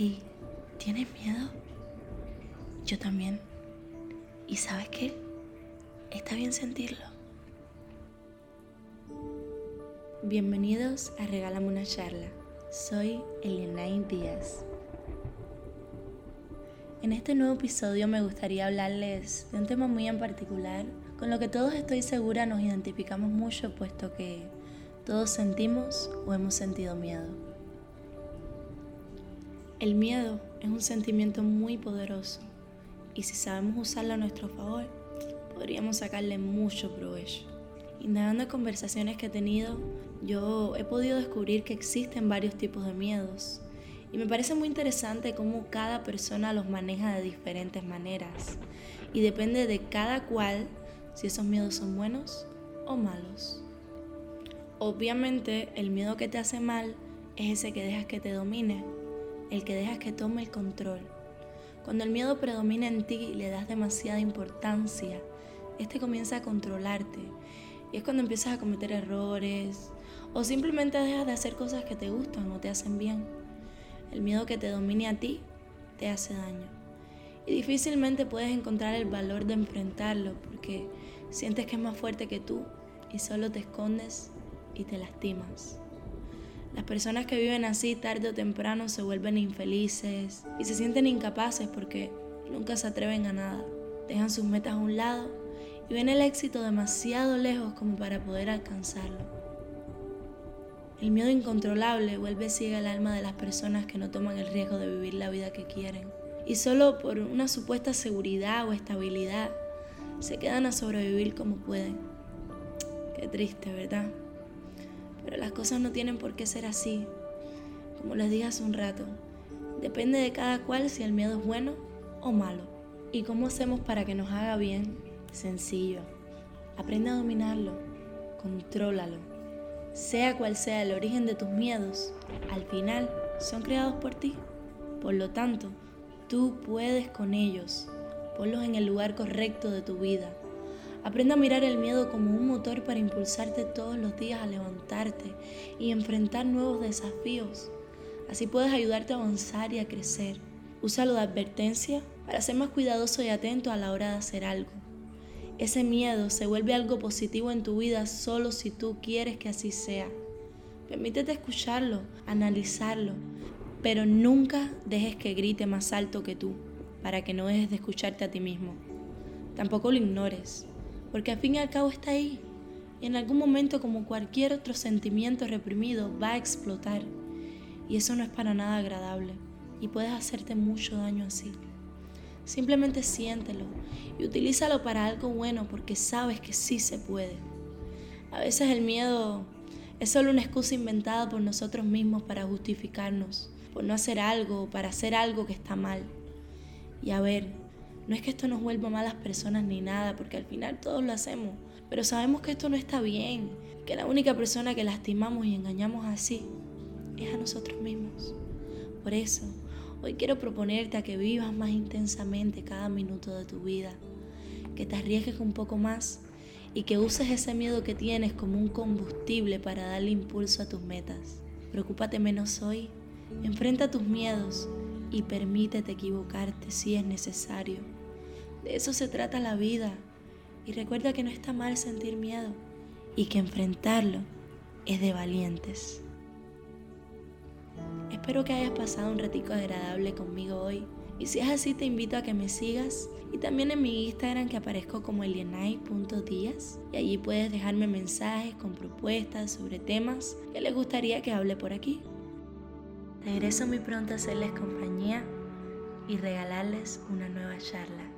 Hey, ¿tienes miedo? Yo también. ¿Y sabes qué? Está bien sentirlo. Bienvenidos a Regálame una charla. Soy Elianain Díaz. En este nuevo episodio me gustaría hablarles de un tema muy en particular, con lo que todos estoy segura nos identificamos mucho, puesto que todos sentimos o hemos sentido miedo. El miedo es un sentimiento muy poderoso y si sabemos usarlo a nuestro favor, podríamos sacarle mucho provecho. Indagando en conversaciones que he tenido, yo he podido descubrir que existen varios tipos de miedos y me parece muy interesante cómo cada persona los maneja de diferentes maneras y depende de cada cual si esos miedos son buenos o malos. Obviamente el miedo que te hace mal es ese que dejas que te domine el que dejas que tome el control. Cuando el miedo predomina en ti y le das demasiada importancia, este comienza a controlarte. Y es cuando empiezas a cometer errores o simplemente dejas de hacer cosas que te gustan o te hacen bien. El miedo que te domine a ti te hace daño. Y difícilmente puedes encontrar el valor de enfrentarlo porque sientes que es más fuerte que tú y solo te escondes y te lastimas. Las personas que viven así tarde o temprano se vuelven infelices y se sienten incapaces porque nunca se atreven a nada. Dejan sus metas a un lado y ven el éxito demasiado lejos como para poder alcanzarlo. El miedo incontrolable vuelve ciega el alma de las personas que no toman el riesgo de vivir la vida que quieren y solo por una supuesta seguridad o estabilidad se quedan a sobrevivir como pueden. Qué triste, ¿verdad? Pero las cosas no tienen por qué ser así. Como les dije hace un rato, depende de cada cual si el miedo es bueno o malo. ¿Y cómo hacemos para que nos haga bien? Sencillo. Aprende a dominarlo, contrólalo. Sea cual sea el origen de tus miedos, al final son creados por ti. Por lo tanto, tú puedes con ellos. Ponlos en el lugar correcto de tu vida Aprende a mirar el miedo como un motor para impulsarte todos los días a levantarte y enfrentar nuevos desafíos. Así puedes ayudarte a avanzar y a crecer. Úsalo de advertencia para ser más cuidadoso y atento a la hora de hacer algo. Ese miedo se vuelve algo positivo en tu vida solo si tú quieres que así sea. Permítete escucharlo, analizarlo, pero nunca dejes que grite más alto que tú para que no dejes de escucharte a ti mismo. Tampoco lo ignores porque al fin y al cabo está ahí. Y en algún momento, como cualquier otro sentimiento reprimido, va a explotar. Y eso no es para nada agradable. Y puedes hacerte mucho daño así. Simplemente siéntelo y utilízalo para algo bueno porque sabes que sí se puede. A veces el miedo es solo una excusa inventada por nosotros mismos para justificarnos, por no hacer algo, para hacer algo que está mal. Y a ver, no es que esto nos vuelva malas personas ni nada, porque al final todos lo hacemos. Pero sabemos que esto no está bien, que la única persona que lastimamos y engañamos así es a nosotros mismos. Por eso, hoy quiero proponerte a que vivas más intensamente cada minuto de tu vida, que te arriesgues un poco más y que uses ese miedo que tienes como un combustible para darle impulso a tus metas. Preocúpate menos hoy, enfrenta tus miedos y permítete equivocarte si es necesario. De eso se trata la vida. Y recuerda que no está mal sentir miedo y que enfrentarlo es de valientes. Espero que hayas pasado un ratico agradable conmigo hoy. Y si es así, te invito a que me sigas y también en mi Instagram que aparezco como elienay.díaz y allí puedes dejarme mensajes con propuestas sobre temas que les gustaría que hable por aquí. Regreso muy pronto a hacerles compañía y regalarles una nueva charla.